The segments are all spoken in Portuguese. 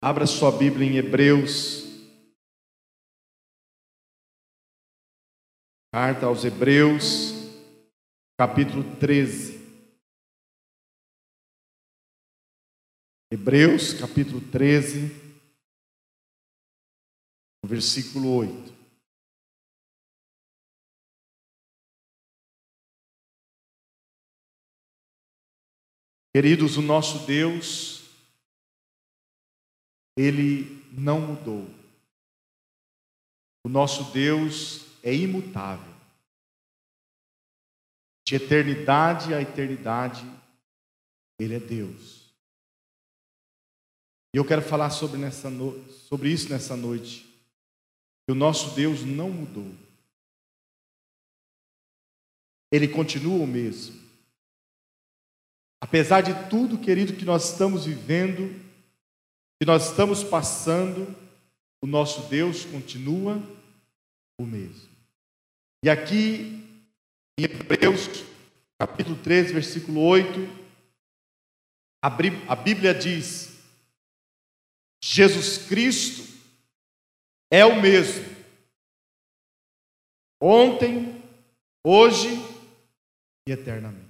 Abra sua Bíblia em Hebreus. Carta aos Hebreus, capítulo 13. Hebreus, capítulo 13, versículo 8. Queridos, o nosso Deus, Ele não mudou. O nosso Deus é imutável. De eternidade a eternidade, Ele é Deus. E eu quero falar sobre, nessa no... sobre isso nessa noite. Que o nosso Deus não mudou. Ele continua o mesmo. Apesar de tudo, querido, que nós estamos vivendo, que nós estamos passando, o nosso Deus continua o mesmo. E aqui, em Hebreus, capítulo 13, versículo 8, a Bíblia diz: Jesus Cristo é o mesmo, ontem, hoje e eternamente.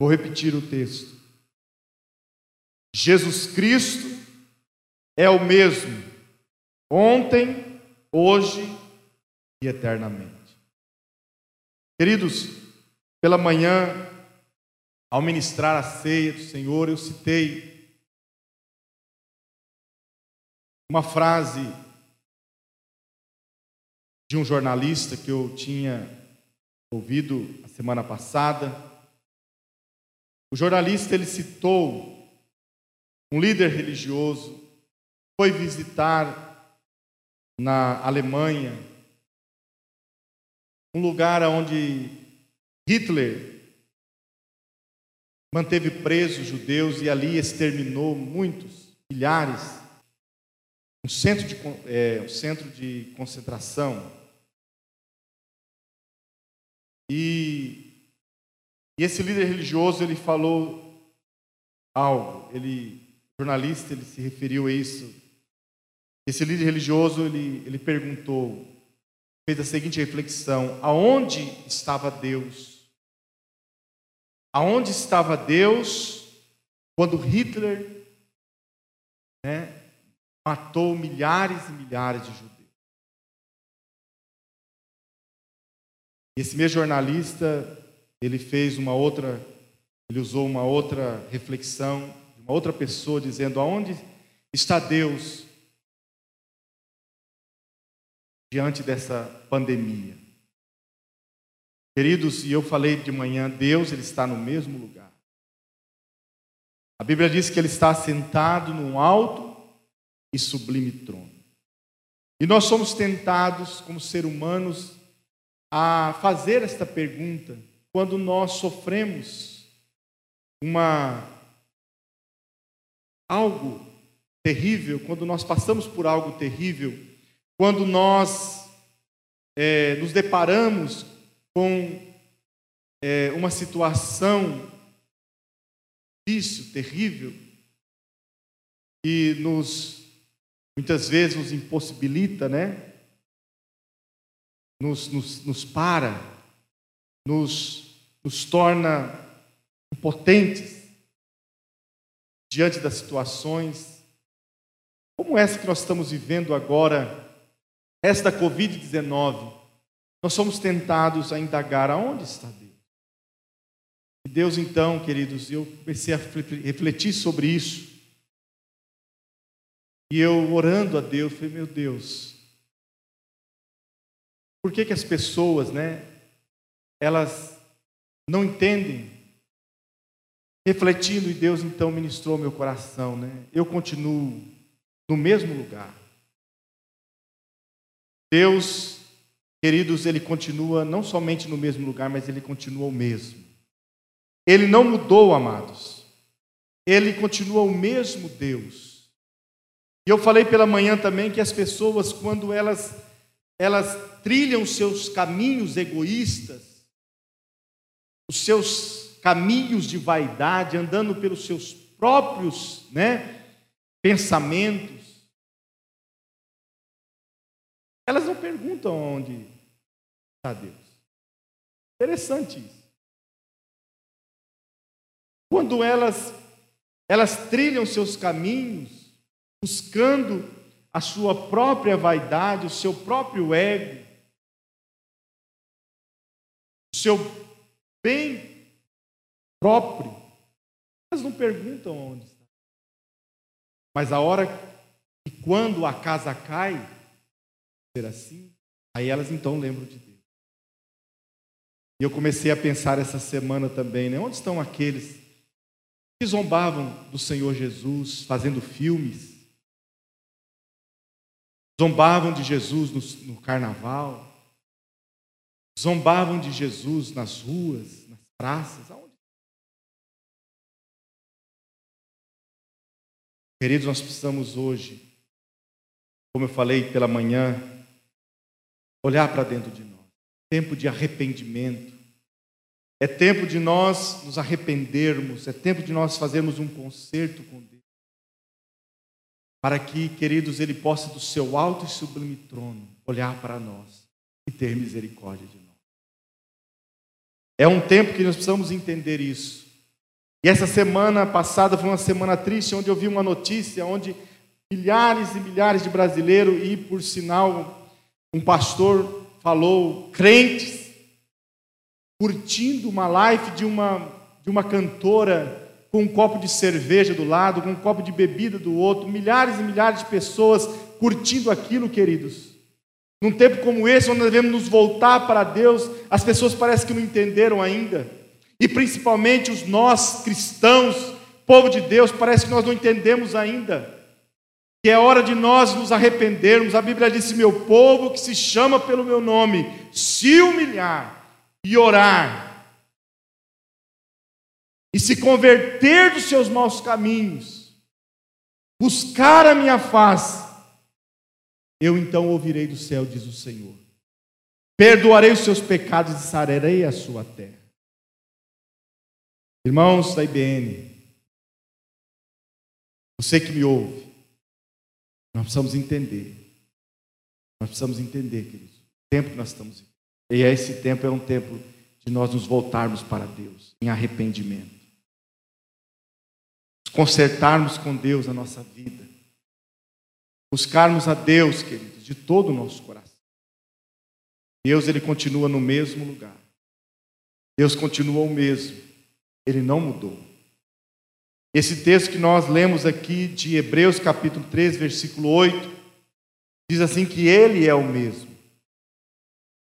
Vou repetir o texto. Jesus Cristo é o mesmo ontem, hoje e eternamente. Queridos, pela manhã, ao ministrar a ceia do Senhor, eu citei uma frase de um jornalista que eu tinha ouvido a semana passada o jornalista ele citou um líder religioso, foi visitar na Alemanha um lugar onde Hitler manteve presos judeus e ali exterminou muitos, milhares, um centro de, é, um centro de concentração. E e esse líder religioso, ele falou algo, ele, jornalista, ele se referiu a isso. Esse líder religioso, ele, ele perguntou, fez a seguinte reflexão: aonde estava Deus? Aonde estava Deus quando Hitler né, matou milhares e milhares de judeus? Esse mesmo jornalista ele fez uma outra, ele usou uma outra reflexão uma outra pessoa dizendo: aonde está Deus diante dessa pandemia? Queridos, e eu falei de manhã, Deus ele está no mesmo lugar. A Bíblia diz que ele está sentado num alto e sublime trono. E nós somos tentados, como seres humanos, a fazer esta pergunta: quando nós sofremos uma algo terrível, quando nós passamos por algo terrível, quando nós é, nos deparamos com é, uma situação difícil, terrível, que nos muitas vezes nos impossibilita, né? Nos, nos, nos para, nos, nos torna impotentes diante das situações como essa que nós estamos vivendo agora, esta Covid-19, nós somos tentados a indagar aonde está Deus. E Deus, então, queridos, eu comecei a refletir sobre isso. E eu orando a Deus, falei, meu Deus, por que, que as pessoas, né, elas não entendem. Refletindo, e Deus então ministrou meu coração, né? Eu continuo no mesmo lugar. Deus, queridos, ele continua não somente no mesmo lugar, mas ele continua o mesmo. Ele não mudou, amados. Ele continua o mesmo Deus. E eu falei pela manhã também que as pessoas, quando elas elas trilham seus caminhos egoístas, os seus caminhos de vaidade, andando pelos seus próprios, né, pensamentos, elas não perguntam onde está Deus. Interessante isso. Quando elas elas trilham seus caminhos, buscando a sua própria vaidade, o seu próprio ego, o seu bem próprio, elas não perguntam onde está. Mas a hora e quando a casa cai, ser assim, aí elas então lembram de Deus. E eu comecei a pensar essa semana também, né? Onde estão aqueles que zombavam do Senhor Jesus fazendo filmes? Zombavam de Jesus no, no carnaval? Zombavam de Jesus nas ruas, nas praças? Aonde? Queridos, nós precisamos hoje, como eu falei pela manhã, olhar para dentro de nós. Tempo de arrependimento. É tempo de nós nos arrependermos, é tempo de nós fazermos um concerto com Deus. Para que, queridos, Ele possa do seu alto e sublime trono olhar para nós e ter misericórdia de nós. É um tempo que nós precisamos entender isso. E essa semana passada foi uma semana triste, onde eu vi uma notícia onde milhares e milhares de brasileiros, e por sinal, um pastor falou, crentes, curtindo uma live de uma, de uma cantora com um copo de cerveja do lado, com um copo de bebida do outro, milhares e milhares de pessoas curtindo aquilo, queridos. Num tempo como esse, onde devemos nos voltar para Deus, as pessoas parecem que não entenderam ainda. E principalmente os nós, cristãos, povo de Deus, parece que nós não entendemos ainda. Que é hora de nós nos arrependermos. A Bíblia disse: Meu povo que se chama pelo meu nome, se humilhar e orar, e se converter dos seus maus caminhos, buscar a minha face, eu então ouvirei do céu, diz o Senhor. Perdoarei os seus pecados e sararei a sua terra. Irmãos da IBN, você que me ouve, nós precisamos entender. Nós precisamos entender, queridos, o tempo que nós estamos vivendo. E esse tempo é um tempo de nós nos voltarmos para Deus em arrependimento. Consertarmos com Deus a nossa vida buscarmos a Deus, queridos, de todo o nosso coração. Deus, ele continua no mesmo lugar. Deus continua o mesmo. Ele não mudou. Esse texto que nós lemos aqui de Hebreus capítulo 3, versículo 8, diz assim que ele é o mesmo.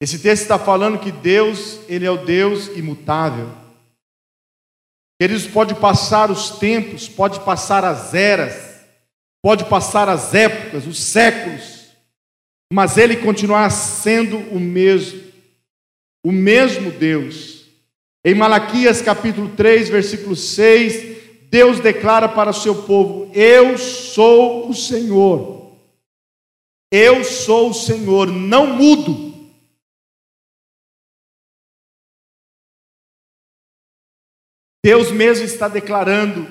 Esse texto está falando que Deus, ele é o Deus imutável. Queridos, pode passar os tempos, pode passar as eras, Pode passar as épocas, os séculos, mas ele continuar sendo o mesmo, o mesmo Deus. Em Malaquias capítulo 3, versículo 6, Deus declara para o seu povo: Eu sou o Senhor. Eu sou o Senhor, não mudo. Deus mesmo está declarando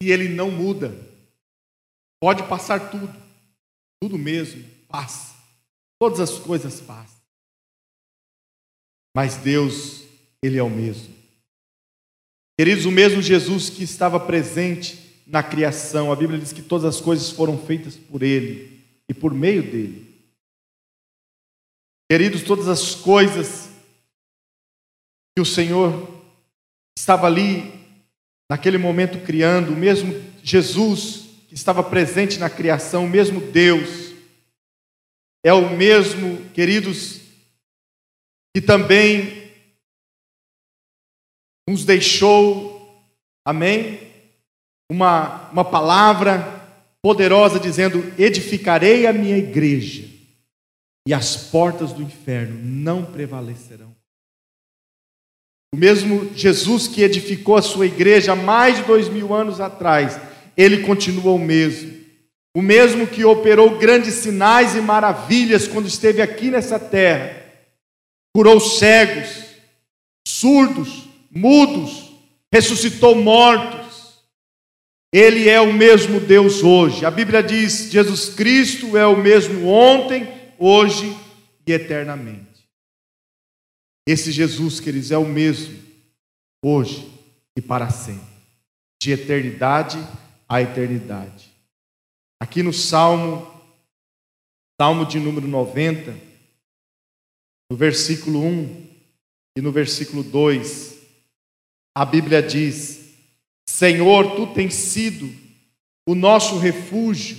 que ele não muda. Pode passar tudo, tudo mesmo, passa. Todas as coisas passam. Mas Deus, Ele é o mesmo. Queridos, o mesmo Jesus que estava presente na criação, a Bíblia diz que todas as coisas foram feitas por Ele e por meio dele. Queridos, todas as coisas que o Senhor estava ali, naquele momento, criando, o mesmo Jesus que estava presente na criação, o mesmo Deus, é o mesmo, queridos, que também nos deixou, amém? Uma, uma palavra poderosa dizendo: Edificarei a minha igreja, e as portas do inferno não prevalecerão. O mesmo Jesus que edificou a sua igreja há mais de dois mil anos atrás, ele continua o mesmo. O mesmo que operou grandes sinais e maravilhas quando esteve aqui nessa terra. Curou cegos, surdos, mudos, ressuscitou mortos. Ele é o mesmo Deus hoje. A Bíblia diz: Jesus Cristo é o mesmo ontem, hoje e eternamente. Esse Jesus, queridos, é o mesmo hoje e para sempre, de eternidade a eternidade. Aqui no Salmo, Salmo de número 90, no versículo 1 e no versículo 2, a Bíblia diz: Senhor, tu tens sido o nosso refúgio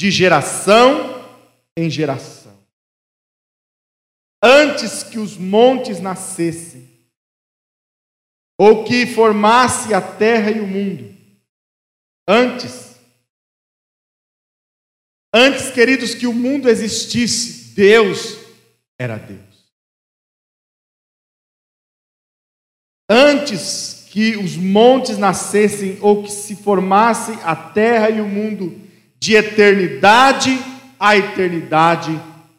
de geração em geração. Antes que os montes nascessem, ou que formasse a terra e o mundo, antes, antes, queridos, que o mundo existisse, Deus era Deus. Antes que os montes nascessem ou que se formasse a terra e o mundo, de eternidade a eternidade,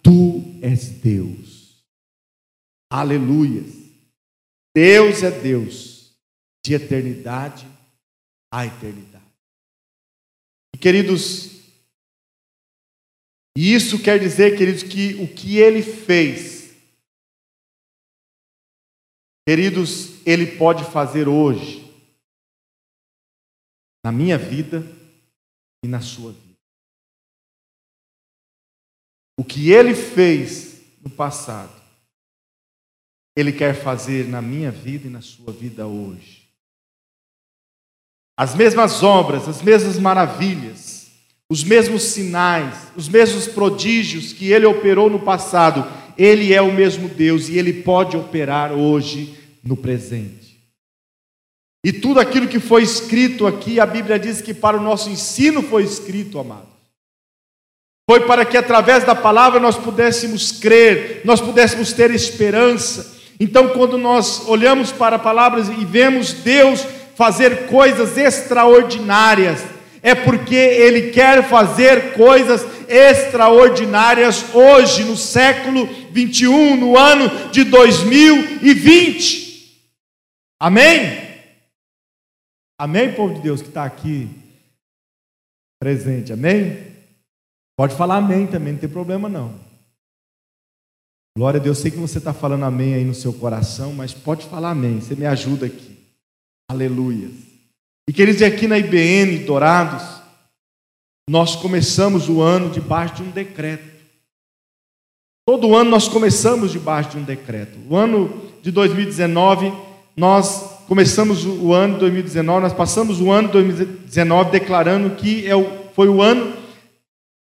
tu és Deus. Aleluia. Deus é Deus, de eternidade a eternidade. E queridos, isso quer dizer, queridos, que o que ele fez Queridos, Ele pode fazer hoje, na minha vida e na sua vida. O que Ele fez no passado, Ele quer fazer na minha vida e na sua vida hoje. As mesmas obras, as mesmas maravilhas, os mesmos sinais, os mesmos prodígios que Ele operou no passado, ele é o mesmo Deus e ele pode operar hoje no presente. E tudo aquilo que foi escrito aqui, a Bíblia diz que para o nosso ensino foi escrito, amado. Foi para que através da palavra nós pudéssemos crer, nós pudéssemos ter esperança. Então, quando nós olhamos para a palavra e vemos Deus fazer coisas extraordinárias, é porque Ele quer fazer coisas extraordinárias hoje, no século 21, no ano de 2020. Amém? Amém, povo de Deus que está aqui presente, amém? Pode falar amém também, não tem problema não. Glória a Deus, sei que você está falando amém aí no seu coração, mas pode falar amém, você me ajuda aqui. Aleluia. E queridos, aqui na IBN Dourados, nós começamos o ano debaixo de um decreto. Todo ano nós começamos debaixo de um decreto. O ano de 2019, nós começamos o ano de 2019, nós passamos o ano de 2019 declarando que é foi o ano,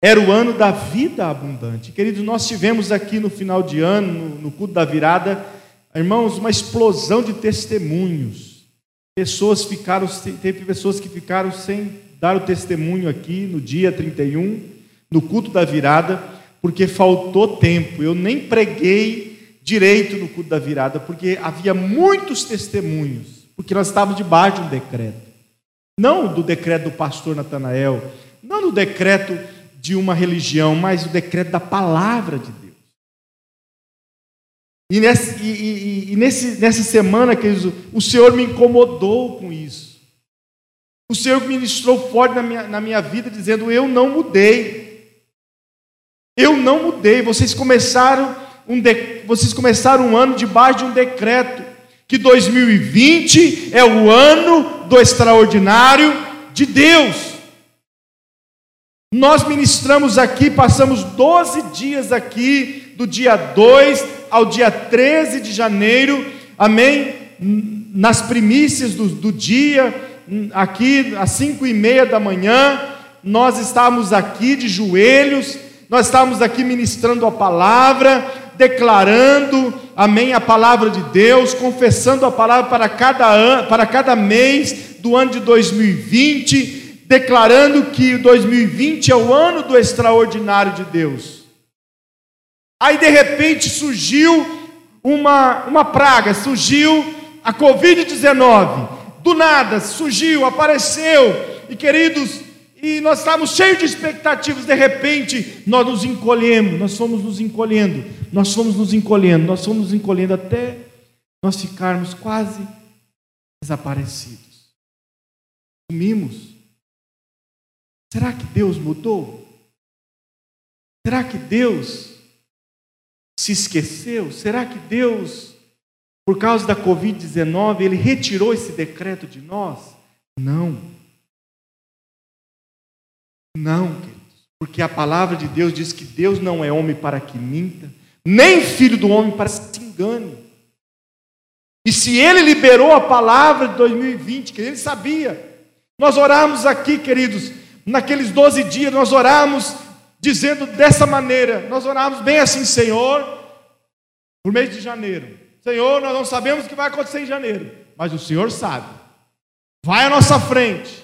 era o ano da vida abundante. Queridos, nós tivemos aqui no final de ano, no, no culto da virada, irmãos, uma explosão de testemunhos. Pessoas ficaram, teve pessoas que ficaram sem dar o testemunho aqui no dia 31, no culto da virada, porque faltou tempo. Eu nem preguei direito no culto da virada, porque havia muitos testemunhos, porque nós estávamos debaixo de um decreto. Não do decreto do pastor Natanael, não do decreto de uma religião, mas o decreto da palavra de Deus. E, nessa, e, e, e nesse, nessa semana, queridos, o Senhor me incomodou com isso. O Senhor ministrou forte na minha, na minha vida, dizendo: Eu não mudei. Eu não mudei. Vocês começaram um, de, vocês começaram um ano debaixo de um decreto. Que 2020 é o ano do extraordinário de Deus. Nós ministramos aqui, passamos 12 dias aqui, do dia 2 ao dia 13 de janeiro, amém? Nas primícias do, do dia, aqui às cinco e meia da manhã, nós estávamos aqui de joelhos, nós estávamos aqui ministrando a palavra, declarando, amém, a palavra de Deus, confessando a palavra para cada, ano, para cada mês do ano de 2020, declarando que 2020 é o ano do extraordinário de Deus. Aí de repente surgiu uma, uma praga, surgiu a Covid-19 do nada surgiu, apareceu, e queridos, e nós estávamos cheios de expectativas, de repente nós nos encolhemos, nós fomos nos encolhendo, nós fomos nos encolhendo, nós fomos nos encolhendo até nós ficarmos quase desaparecidos. Sumimos. Será que Deus mudou? Será que Deus se esqueceu? Será que Deus, por causa da Covid-19, ele retirou esse decreto de nós? Não. Não, queridos. Porque a palavra de Deus diz que Deus não é homem para que minta, nem filho do homem para que se engane. E se ele liberou a palavra de 2020, que ele sabia, nós oramos aqui, queridos, naqueles 12 dias, nós oramos dizendo dessa maneira, nós oramos bem assim, Senhor, por mês de janeiro. Senhor, nós não sabemos o que vai acontecer em janeiro, mas o Senhor sabe. Vai à nossa frente.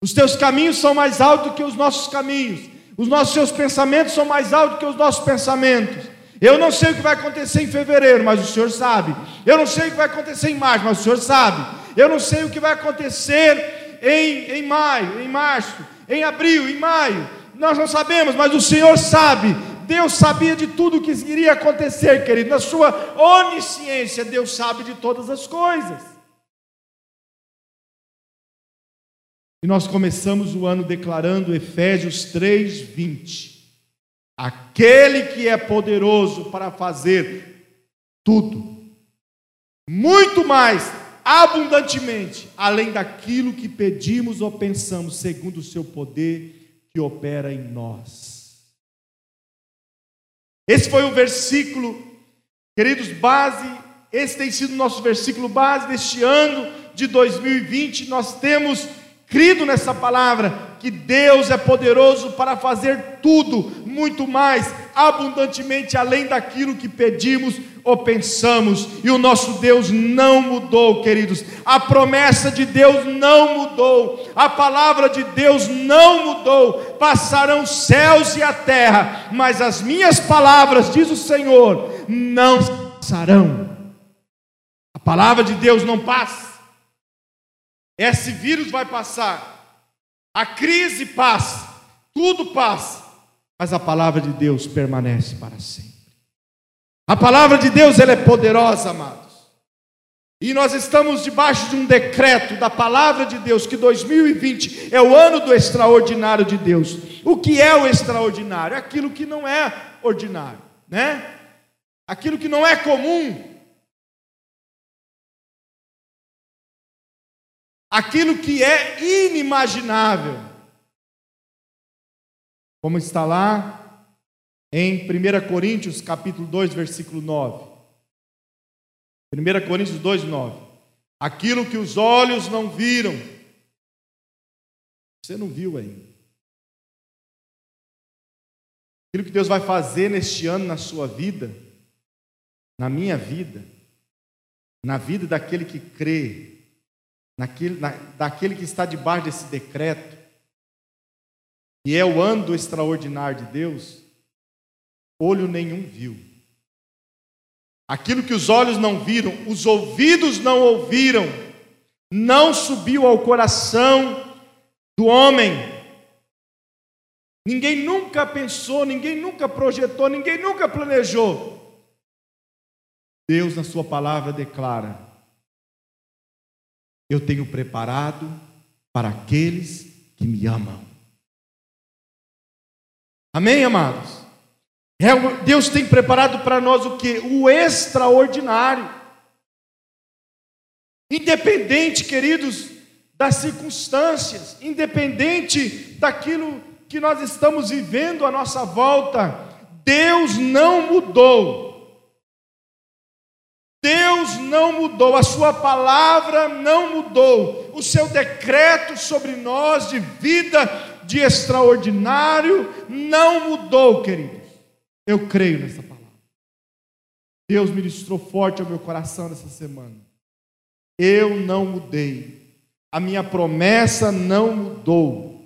Os teus caminhos são mais altos que os nossos caminhos. Os nossos seus pensamentos são mais altos que os nossos pensamentos. Eu não sei o que vai acontecer em fevereiro, mas o Senhor sabe. Eu não sei o que vai acontecer em março, mas o Senhor sabe. Eu não sei o que vai acontecer em, em maio, em março, em abril, em maio. Nós não sabemos, mas o Senhor sabe. Deus sabia de tudo o que iria acontecer, querido. Na sua onisciência, Deus sabe de todas as coisas. E nós começamos o ano declarando Efésios 3, 20. Aquele que é poderoso para fazer tudo, muito mais abundantemente, além daquilo que pedimos ou pensamos, segundo o seu poder que opera em nós. Esse foi o versículo, queridos, base, esse tem sido o nosso versículo base deste ano de 2020. Nós temos crido nessa palavra, que Deus é poderoso para fazer tudo, muito mais, abundantemente além daquilo que pedimos ou pensamos, e o nosso Deus não mudou, queridos, a promessa de Deus não mudou, a palavra de Deus não mudou, passarão céus e a terra, mas as minhas palavras, diz o Senhor, não passarão. A palavra de Deus não passa. Esse vírus vai passar, a crise passa, tudo passa, mas a palavra de Deus permanece para sempre. A palavra de Deus ela é poderosa, amados. E nós estamos debaixo de um decreto da palavra de Deus que 2020 é o ano do extraordinário de Deus. O que é o extraordinário? É aquilo que não é ordinário, né? Aquilo que não é comum, aquilo que é inimaginável. Como está lá em 1 Coríntios, capítulo 2, versículo 9. 1 Coríntios 2, 9. Aquilo que os olhos não viram, você não viu ainda. Aquilo que Deus vai fazer neste ano na sua vida, na minha vida, na vida daquele que crê, naquele, na, daquele que está debaixo desse decreto, e é o ano extraordinário de Deus, olho nenhum viu. Aquilo que os olhos não viram, os ouvidos não ouviram, não subiu ao coração do homem. Ninguém nunca pensou, ninguém nunca projetou, ninguém nunca planejou. Deus, na Sua palavra, declara: eu tenho preparado para aqueles que me amam. Amém, amados? É Deus tem preparado para nós o que? O extraordinário. Independente, queridos, das circunstâncias, independente daquilo que nós estamos vivendo à nossa volta, Deus não mudou. Deus não mudou, a Sua palavra não mudou, o seu decreto sobre nós de vida, de extraordinário, não mudou, queridos. Eu creio nessa palavra. Deus ministrou forte ao meu coração nessa semana. Eu não mudei, a minha promessa não mudou.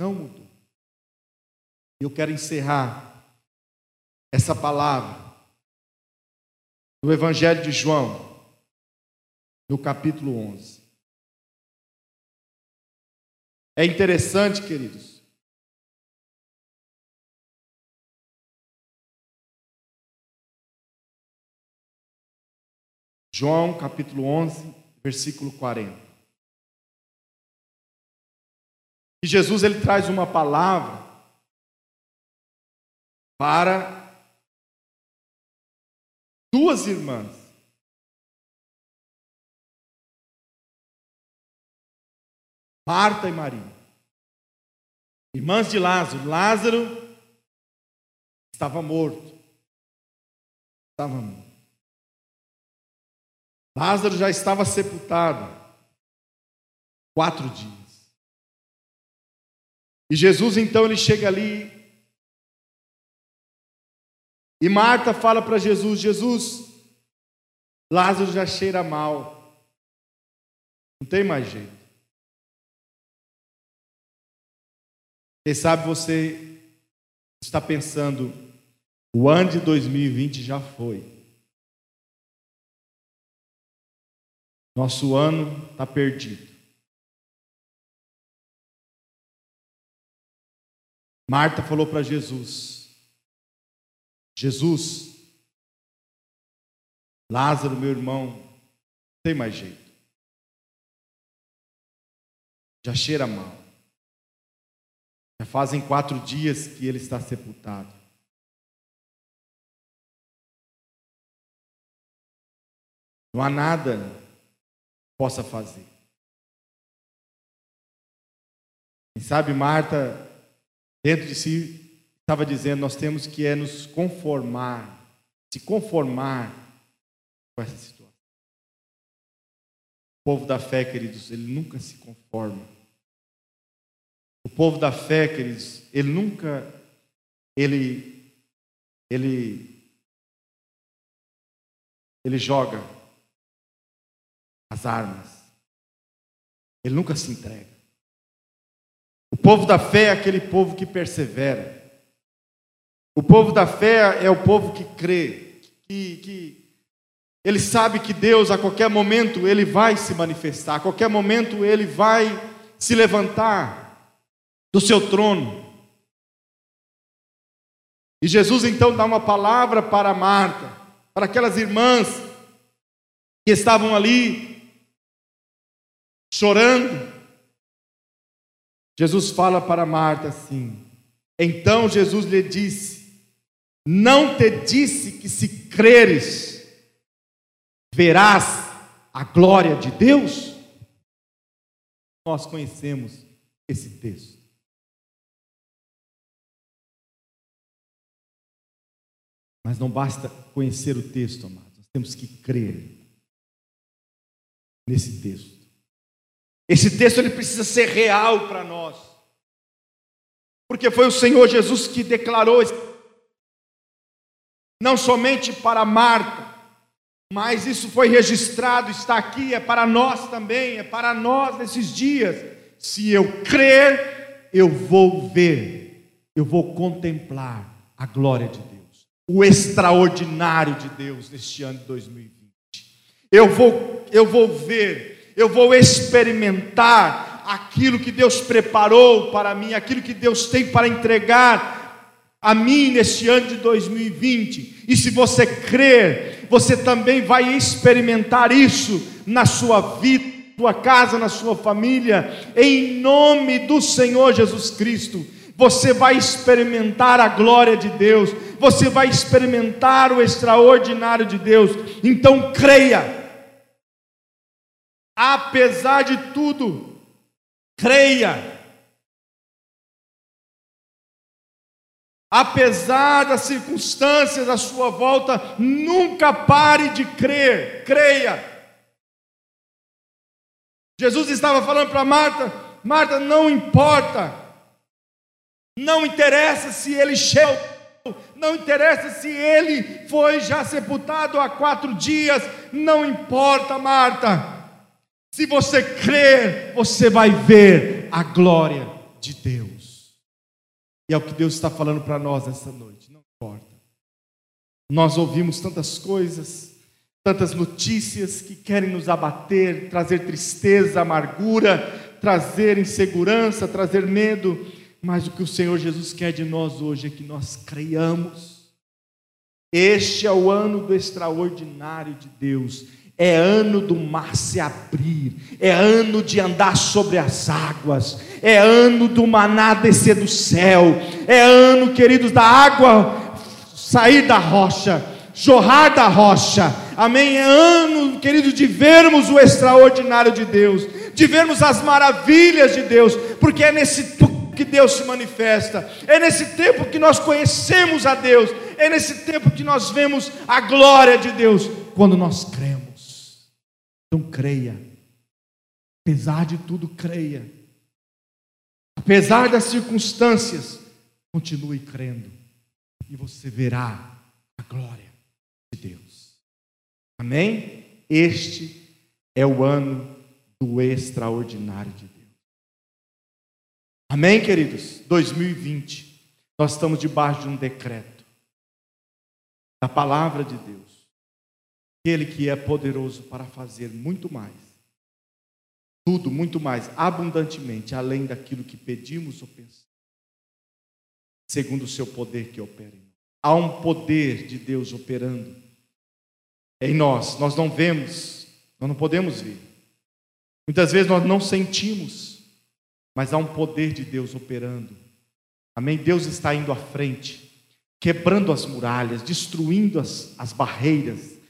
Não mudou. Eu quero encerrar essa palavra no Evangelho de João, no capítulo 11. É interessante, queridos. João capítulo 11, versículo 40. E Jesus ele traz uma palavra para duas irmãs. Marta e Maria. Irmãs de Lázaro. Lázaro estava morto. Estava morto. Lázaro já estava sepultado quatro dias. E Jesus então ele chega ali e Marta fala para Jesus: Jesus, Lázaro já cheira mal, não tem mais jeito. Quem sabe você está pensando, o ano de 2020 já foi. Nosso ano está perdido. Marta falou para Jesus: Jesus, Lázaro, meu irmão, não tem mais jeito. Já cheira mal. Já fazem quatro dias que ele está sepultado. Não há nada que possa fazer. Quem sabe Marta, dentro de si, estava dizendo: nós temos que é nos conformar, se conformar com essa situação. O povo da fé, queridos, ele nunca se conforma. O povo da fé, queridos, ele nunca, ele, ele, ele joga as armas. Ele nunca se entrega. O povo da fé é aquele povo que persevera. O povo da fé é o povo que crê, que, que ele sabe que Deus a qualquer momento ele vai se manifestar, a qualquer momento ele vai se levantar do seu trono. E Jesus então dá uma palavra para Marta, para aquelas irmãs que estavam ali chorando. Jesus fala para Marta assim: Então Jesus lhe disse: Não te disse que se creres, verás a glória de Deus? Nós conhecemos esse texto. Mas não basta conhecer o texto, amados. Nós temos que crer nesse texto. Esse texto ele precisa ser real para nós. Porque foi o Senhor Jesus que declarou não somente para Marta, mas isso foi registrado, está aqui, é para nós também, é para nós nesses dias. Se eu crer, eu vou ver, eu vou contemplar a glória de Deus o extraordinário de Deus neste ano de 2020. Eu vou, eu vou ver, eu vou experimentar aquilo que Deus preparou para mim, aquilo que Deus tem para entregar a mim neste ano de 2020. E se você crer, você também vai experimentar isso na sua vida, na sua casa, na sua família, em nome do Senhor Jesus Cristo você vai experimentar a glória de Deus, você vai experimentar o extraordinário de Deus. Então creia, apesar de tudo, creia. Apesar das circunstâncias à sua volta, nunca pare de crer, creia. Jesus estava falando para Marta: Marta, não importa, não interessa se ele chegou, não interessa se ele foi já sepultado há quatro dias, não importa, Marta. Se você crer, você vai ver a glória de Deus. E é o que Deus está falando para nós essa noite, não importa. Nós ouvimos tantas coisas, tantas notícias que querem nos abater, trazer tristeza, amargura, trazer insegurança, trazer medo. Mas o que o Senhor Jesus quer de nós hoje é que nós creiamos. Este é o ano do extraordinário de Deus. É ano do mar se abrir, é ano de andar sobre as águas, é ano do maná descer do céu, é ano, queridos, da água sair da rocha, jorrar da rocha, amém? É ano, queridos, de vermos o extraordinário de Deus, de vermos as maravilhas de Deus, porque é nesse que Deus se manifesta, é nesse tempo que nós conhecemos a Deus, é nesse tempo que nós vemos a glória de Deus, quando nós cremos. Então creia. Apesar de tudo, creia. Apesar das circunstâncias, continue crendo. E você verá a glória de Deus. Amém? Este é o ano do extraordinário de Deus. Amém, queridos? 2020, nós estamos debaixo de um decreto da palavra de Deus aquele que é poderoso para fazer muito mais, tudo muito mais, abundantemente, além daquilo que pedimos ou pensamos, segundo o seu poder que opera. Há um poder de Deus operando em nós, nós não vemos, nós não podemos ver. Muitas vezes nós não sentimos, mas há um poder de Deus operando. Amém? Deus está indo à frente, quebrando as muralhas, destruindo as, as barreiras,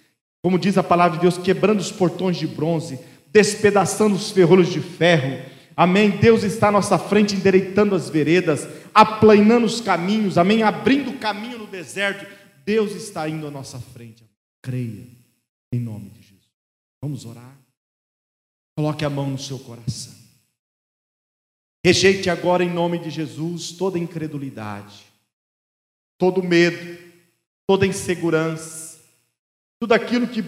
como diz a palavra de Deus, quebrando os portões de bronze, despedaçando os ferrolhos de ferro. Amém. Deus está à nossa frente, endireitando as veredas, aplanando os caminhos. Amém. Abrindo caminho no deserto. Deus está indo à nossa frente. Creia em nome de Jesus. Vamos orar. Coloque a mão no seu coração. Rejeite agora em nome de Jesus toda incredulidade, todo medo, toda insegurança tudo aquilo que,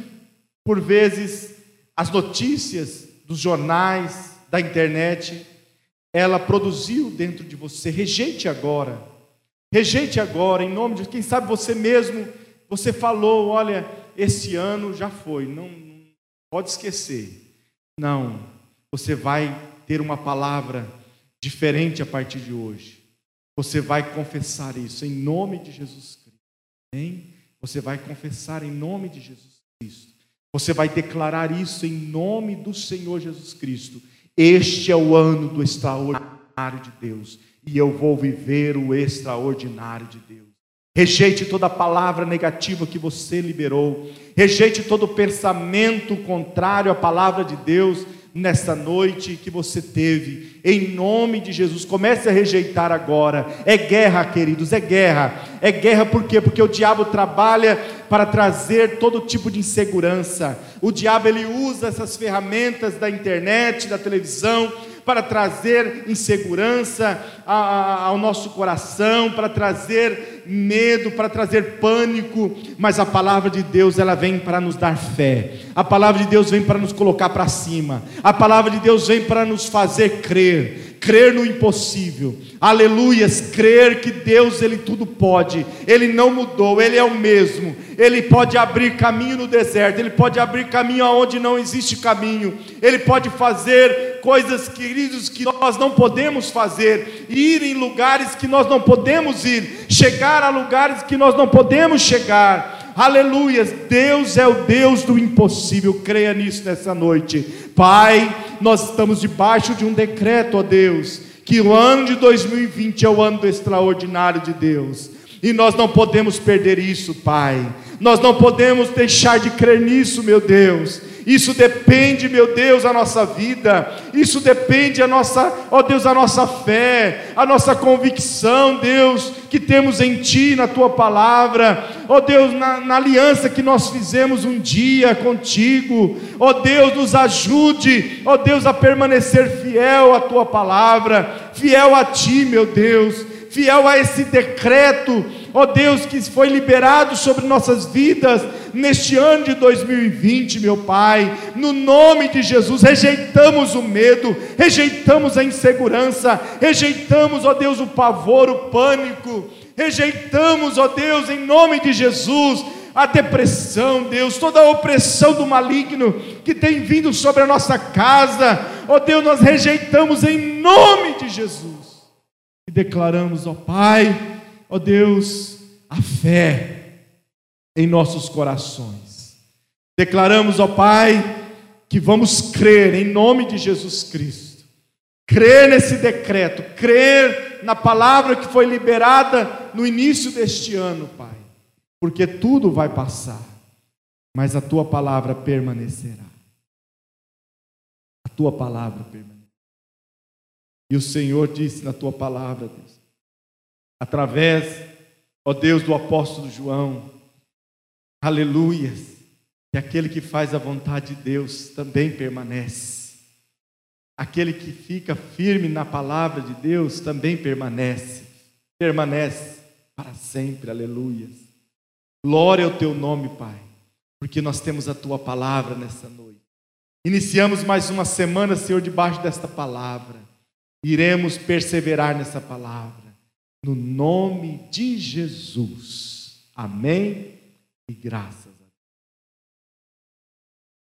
por vezes, as notícias dos jornais, da internet, ela produziu dentro de você. Rejeite agora. Rejeite agora, em nome de quem sabe você mesmo, você falou, olha, esse ano já foi, não, não pode esquecer. Não, você vai ter uma palavra diferente a partir de hoje. Você vai confessar isso em nome de Jesus Cristo. Amém? Você vai confessar em nome de Jesus Cristo. Você vai declarar isso em nome do Senhor Jesus Cristo. Este é o ano do extraordinário de Deus. E eu vou viver o extraordinário de Deus. Rejeite toda palavra negativa que você liberou. Rejeite todo pensamento contrário à palavra de Deus nesta noite que você teve, em nome de Jesus. Comece a rejeitar agora. É guerra, queridos, é guerra. É guerra por quê? Porque o diabo trabalha para trazer todo tipo de insegurança. O diabo ele usa essas ferramentas da internet, da televisão, para trazer insegurança ao nosso coração, para trazer medo, para trazer pânico, mas a palavra de Deus ela vem para nos dar fé. A palavra de Deus vem para nos colocar para cima. A palavra de Deus vem para nos fazer crer crer no impossível. Aleluias, crer que Deus ele tudo pode. Ele não mudou, ele é o mesmo. Ele pode abrir caminho no deserto, ele pode abrir caminho aonde não existe caminho. Ele pode fazer coisas, queridos, que nós não podemos fazer, ir em lugares que nós não podemos ir, chegar a lugares que nós não podemos chegar. Aleluias, Deus é o Deus do impossível, creia nisso nessa noite. Pai, nós estamos debaixo de um decreto, ó Deus, que o ano de 2020 é o ano extraordinário de Deus. E nós não podemos perder isso, Pai. Nós não podemos deixar de crer nisso, meu Deus. Isso depende, meu Deus, a nossa vida. Isso depende a nossa, ó Deus, a nossa fé, a nossa convicção, Deus, que temos em Ti, na Tua palavra. Ó Deus, na, na aliança que nós fizemos um dia contigo. Ó Deus, nos ajude, ó Deus, a permanecer fiel à Tua palavra, fiel a Ti, meu Deus fiel a esse decreto, ó Deus, que foi liberado sobre nossas vidas neste ano de 2020, meu Pai, no nome de Jesus, rejeitamos o medo, rejeitamos a insegurança, rejeitamos, ó Deus, o pavor, o pânico, rejeitamos, ó Deus, em nome de Jesus, a depressão, Deus, toda a opressão do maligno que tem vindo sobre a nossa casa, ó Deus, nós rejeitamos em nome de Jesus. E declaramos, ó Pai, ó Deus, a fé em nossos corações. Declaramos, ó Pai, que vamos crer em nome de Jesus Cristo. Crer nesse decreto, crer na palavra que foi liberada no início deste ano, Pai. Porque tudo vai passar, mas a tua palavra permanecerá. A tua palavra permanecerá. E o Senhor disse na tua palavra, Deus, através, ó Deus, do apóstolo João, aleluias, que aquele que faz a vontade de Deus também permanece. Aquele que fica firme na palavra de Deus também permanece. Permanece para sempre. Aleluia. Glória ao teu nome, Pai, porque nós temos a tua palavra nessa noite. Iniciamos mais uma semana, Senhor, debaixo desta palavra. Iremos perseverar nessa palavra. No nome de Jesus. Amém e graças.